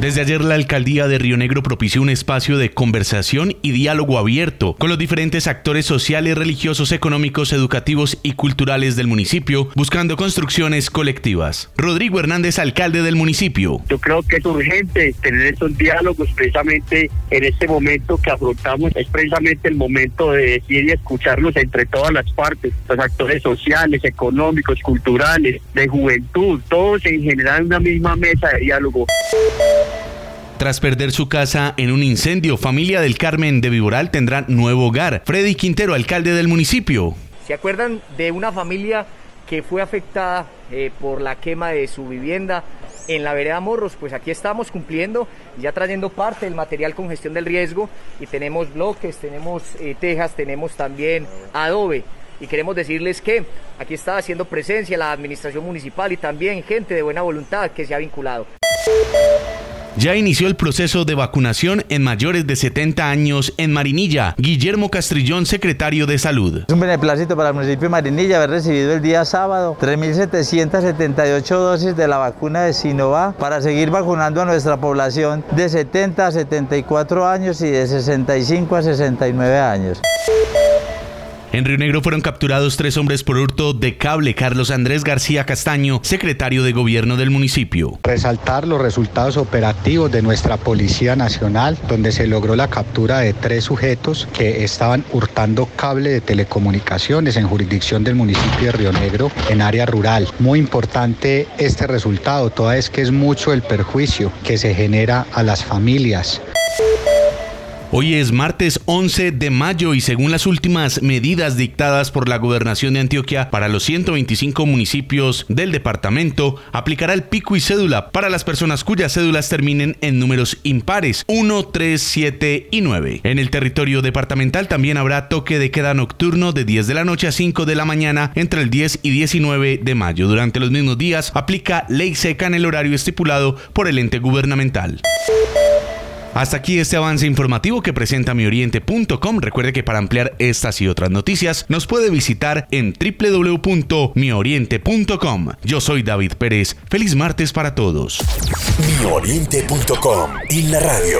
Desde ayer la alcaldía de Río Negro propició un espacio de conversación y diálogo abierto con los diferentes actores sociales, religiosos, económicos, educativos y culturales del municipio, buscando construcciones colectivas. Rodrigo Hernández, alcalde del municipio. Yo creo que es urgente tener esos diálogos precisamente en este momento que afrontamos, es precisamente el momento de decir y escucharnos entre todas las partes, los actores sociales, económicos, culturales, de juventud, todos en general en una misma mesa de diálogo. Tras perder su casa en un incendio, familia del Carmen de Viboral tendrá nuevo hogar. Freddy Quintero, alcalde del municipio. ¿Se acuerdan de una familia que fue afectada eh, por la quema de su vivienda en la vereda Morros? Pues aquí estamos cumpliendo, ya trayendo parte del material con gestión del riesgo y tenemos bloques, tenemos eh, tejas, tenemos también adobe y queremos decirles que aquí está haciendo presencia la administración municipal y también gente de buena voluntad que se ha vinculado. Ya inició el proceso de vacunación en mayores de 70 años en Marinilla. Guillermo Castrillón, secretario de Salud. Es un beneplácito para el municipio de Marinilla haber recibido el día sábado 3.778 dosis de la vacuna de Sinovac para seguir vacunando a nuestra población de 70 a 74 años y de 65 a 69 años. En Río Negro fueron capturados tres hombres por hurto de cable. Carlos Andrés García Castaño, secretario de gobierno del municipio. Resaltar los resultados operativos de nuestra Policía Nacional, donde se logró la captura de tres sujetos que estaban hurtando cable de telecomunicaciones en jurisdicción del municipio de Río Negro, en área rural. Muy importante este resultado, toda vez que es mucho el perjuicio que se genera a las familias. Hoy es martes 11 de mayo y según las últimas medidas dictadas por la gobernación de Antioquia para los 125 municipios del departamento, aplicará el pico y cédula para las personas cuyas cédulas terminen en números impares 1, 3, 7 y 9. En el territorio departamental también habrá toque de queda nocturno de 10 de la noche a 5 de la mañana entre el 10 y 19 de mayo. Durante los mismos días aplica ley seca en el horario estipulado por el ente gubernamental. Hasta aquí este avance informativo que presenta mioriente.com. Recuerde que para ampliar estas y otras noticias nos puede visitar en www.mioriente.com. Yo soy David Pérez. Feliz martes para todos. Mioriente.com y la radio.